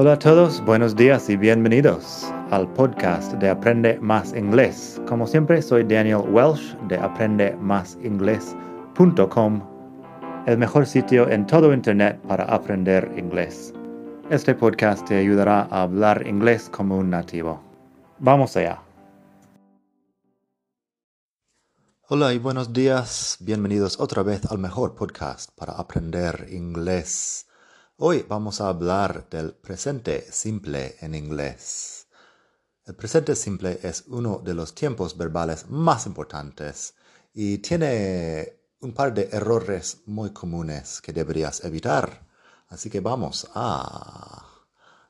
Hola a todos, buenos días y bienvenidos al podcast de Aprende Más Inglés. Como siempre, soy Daniel Welsh de aprendemásinglés.com, el mejor sitio en todo Internet para aprender inglés. Este podcast te ayudará a hablar inglés como un nativo. Vamos allá. Hola y buenos días, bienvenidos otra vez al mejor podcast para aprender inglés. Hoy vamos a hablar del presente simple en inglés. El presente simple es uno de los tiempos verbales más importantes y tiene un par de errores muy comunes que deberías evitar. Así que vamos a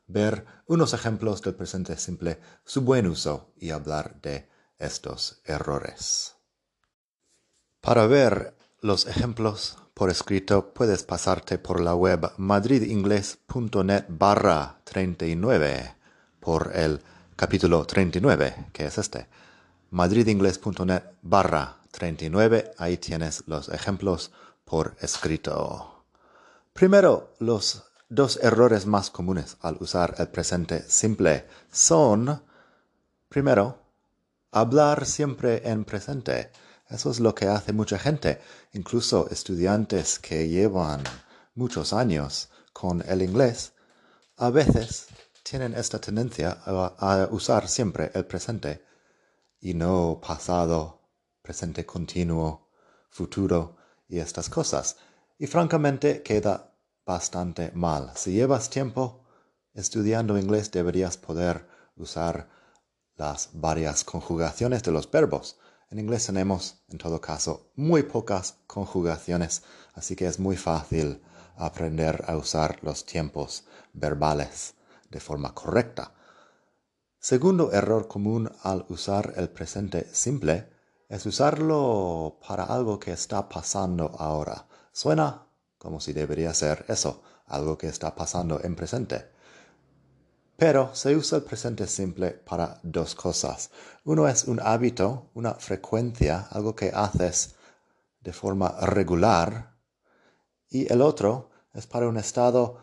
ver unos ejemplos del presente simple, su buen uso y hablar de estos errores. Para ver los ejemplos por escrito puedes pasarte por la web madridingles.net barra 39 por el capítulo 39, que es este. madridingles.net barra 39, ahí tienes los ejemplos por escrito. Primero, los dos errores más comunes al usar el presente simple son, primero, hablar siempre en presente. Eso es lo que hace mucha gente, incluso estudiantes que llevan muchos años con el inglés, a veces tienen esta tendencia a, usar siempre el presente y no pasado, presente continuo, futuro y estas cosas. Y francamente queda bastante mal. Si llevas tiempo estudiando inglés deberías poder usar las varias conjugaciones de los verbos en inglés tenemos, en todo caso, muy pocas conjugaciones, así que es muy fácil aprender a usar los tiempos verbales de forma correcta. Segundo error común al usar el presente simple es usarlo para algo que está pasando ahora. Suena como si debería ser eso, algo que está pasando en presente. Pero se usa el presente simple para dos cosas. Uno es un hábito, una frecuencia, algo que haces de forma regular. Y el otro es para un estado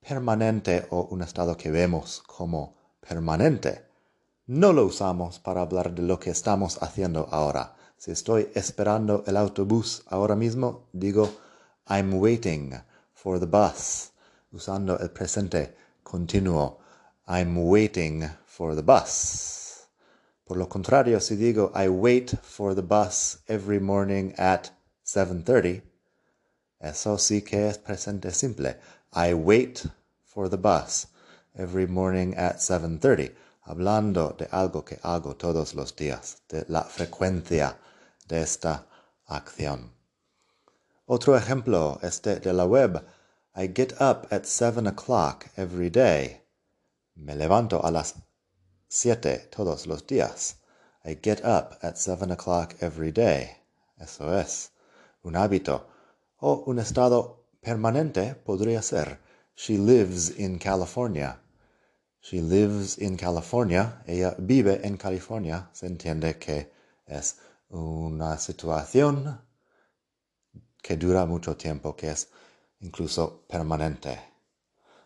permanente o un estado que vemos como permanente. No lo usamos para hablar de lo que estamos haciendo ahora. Si estoy esperando el autobús ahora mismo, digo I'm waiting for the bus, usando el presente continuo I'm waiting for the bus. Por lo contrario, si digo I wait for the bus every morning at 7:30, eso sí que es presente simple. I wait for the bus every morning at 7:30, hablando de algo que hago todos los días, de la frecuencia de esta acción. Otro ejemplo este de la web. I get up at 7 o'clock every day. Me levanto a las siete todos los días. I get up at seven o'clock every day. Eso es un hábito o un estado permanente podría ser. She lives in California. She lives in California. Ella vive en California. Se entiende que es una situación que dura mucho tiempo, que es incluso permanente.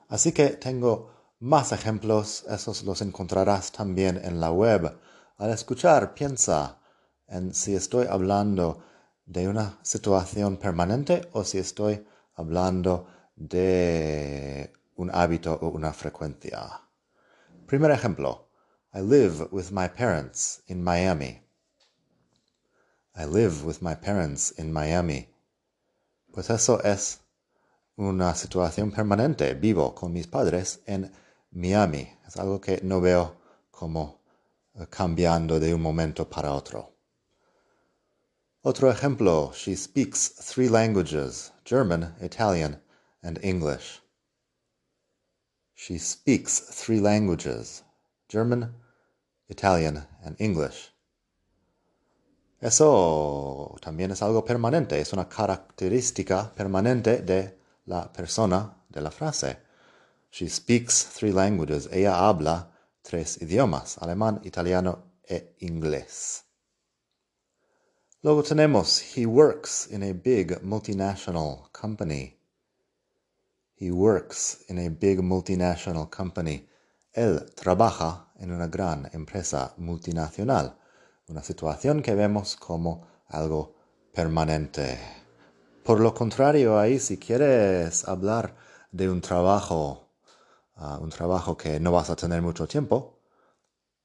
Así que tengo más ejemplos, esos los encontrarás también en la web. Al escuchar, piensa en si estoy hablando de una situación permanente o si estoy hablando de un hábito o una frecuencia. Primer ejemplo. I live with my parents in Miami. I live with my parents in Miami. Pues eso es una situación permanente. Vivo con mis padres en Miami. Es algo que no veo como eh, cambiando de un momento para otro. Otro ejemplo, she speaks three languages, German, Italian, and English. She speaks three languages, German, Italian, and English. Eso también es algo permanente, es una característica permanente de la persona de la frase. She speaks three languages. Ella habla tres idiomas, alemán, italiano e inglés. Luego tenemos, he works in a big multinational company. He works in a big multinational company. Él trabaja en una gran empresa multinacional. Una situación que vemos como algo permanente. Por lo contrario, ahí si quieres hablar de un trabajo, un trabajo que no vas a tener mucho tiempo,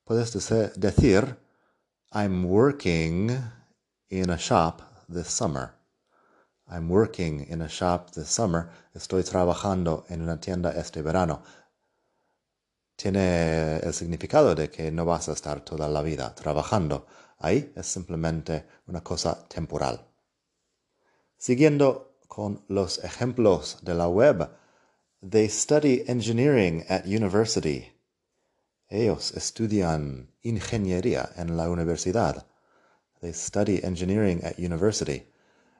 puedes decir, I'm working in a shop this summer. I'm working in a shop this summer. Estoy trabajando en una tienda este verano. Tiene el significado de que no vas a estar toda la vida trabajando. Ahí es simplemente una cosa temporal. Siguiendo con los ejemplos de la web, they study engineering at university. Ellos estudian ingeniería en la universidad. They study engineering at university.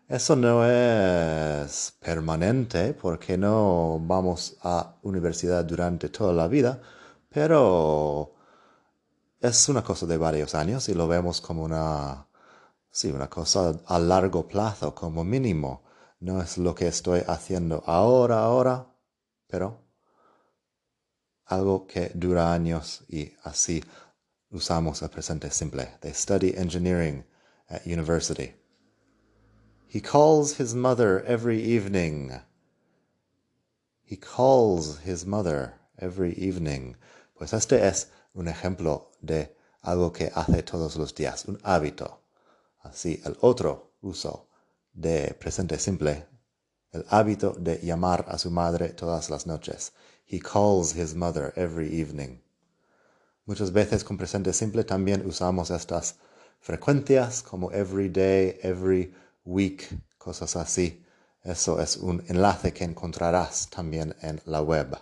Eso no es permanente porque no vamos a universidad durante toda la vida, pero es una cosa de varios años y lo vemos como una, sí, una cosa a largo plazo como mínimo. No es lo que estoy haciendo ahora, ahora, pero algo que dura años y así usamos el presente simple. They study engineering at university. He calls his mother every evening. He calls his mother every evening. Pues este es un ejemplo de algo que hace todos los días, un hábito. Así, el otro uso de presente simple, el hábito de llamar a su madre todas las noches. He calls his mother every evening. Muchas veces con presente simple también usamos estas frecuencias como every day, every week, cosas así. Eso es un enlace que encontrarás también en la web.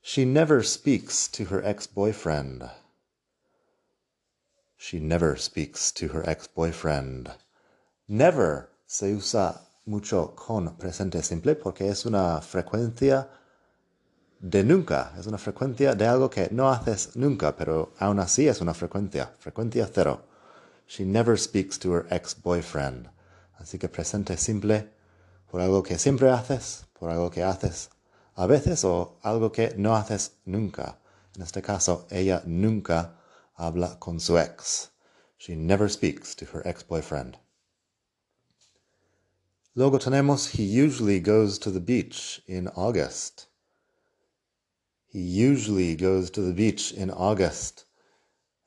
She never speaks to her ex-boyfriend. She never speaks to her ex-boyfriend. Never se usa mucho con presente simple porque es una frecuencia de nunca, es una frecuencia de algo que no haces nunca, pero aún así es una frecuencia, frecuencia cero. She never speaks to her ex-boyfriend. Así que presente simple por algo que siempre haces, por algo que haces a veces o algo que no haces nunca. En este caso, ella nunca habla con su ex. She never speaks to her ex-boyfriend. Luego tenemos he usually goes to the beach in August. He usually goes to the beach in August.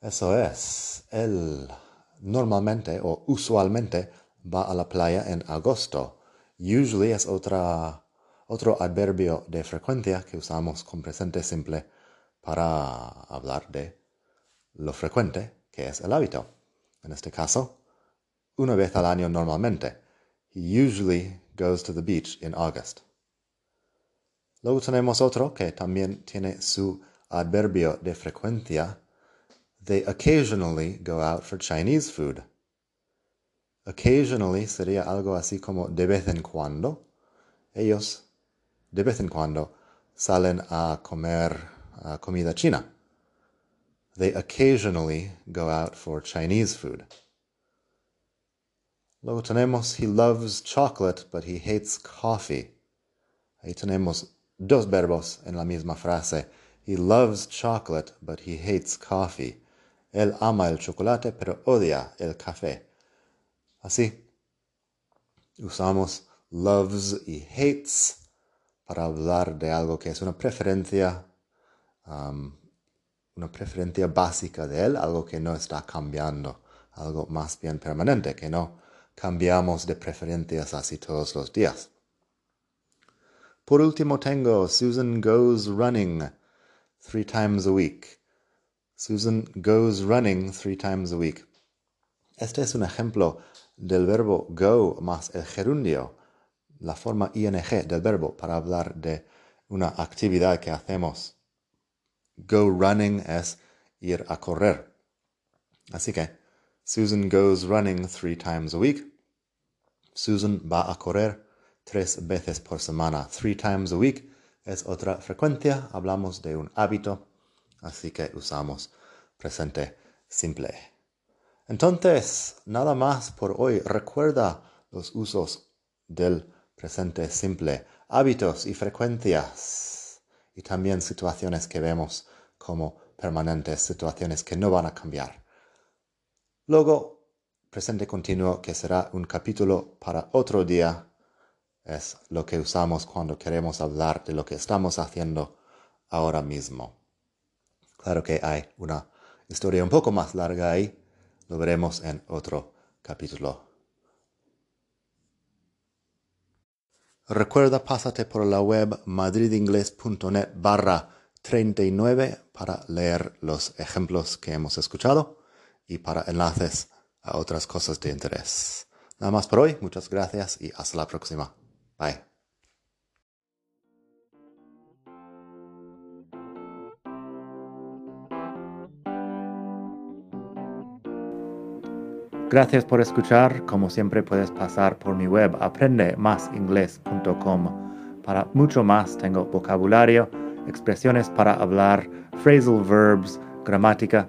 Eso es, él normalmente o usualmente va a la playa en agosto. Usually es otra, otro adverbio de frecuencia que usamos con presente simple para hablar de lo frecuente que es el hábito. En este caso, una vez al año normalmente. He usually goes to the beach in August. Luego tenemos otro que también tiene su adverbio de frecuencia They occasionally go out for Chinese food. Occasionally sería algo así como de vez en cuando. Ellos de vez en cuando salen a comer uh, comida china. They occasionally go out for Chinese food. Luego tenemos he loves chocolate but he hates coffee. Ahí tenemos dos verbos en la misma frase. He loves chocolate but he hates coffee. Él ama el chocolate, pero odia el café. Así, usamos loves y hates para hablar de algo que es una preferencia, um, una preferencia básica de él, algo que no está cambiando, algo más bien permanente, que no cambiamos de preferencias así todos los días. Por último tengo Susan goes running three times a week. Susan goes running three times a week. Este es un ejemplo del verbo go más el gerundio, la forma ing del verbo para hablar de una actividad que hacemos. Go running es ir a correr. Así que Susan goes running three times a week. Susan va a correr tres veces por semana. Three times a week es otra frecuencia. Hablamos de un hábito Así que usamos presente simple. Entonces, nada más por hoy. Recuerda los usos del presente simple, hábitos y frecuencias, y también situaciones que vemos como permanentes, situaciones que no van a cambiar. Luego, presente continuo, que será un capítulo para otro día, es lo que usamos cuando queremos hablar de lo que estamos haciendo ahora mismo. Claro que hay una historia un poco más larga ahí, lo veremos en otro capítulo. Recuerda, pásate por la web madridingles.net barra 39 para leer los ejemplos que hemos escuchado y para enlaces a otras cosas de interés. Nada más por hoy, muchas gracias y hasta la próxima. Bye. Gracias por escuchar. Como siempre puedes pasar por mi web aprendemasingles.com. Para mucho más tengo vocabulario, expresiones para hablar, phrasal verbs, gramática,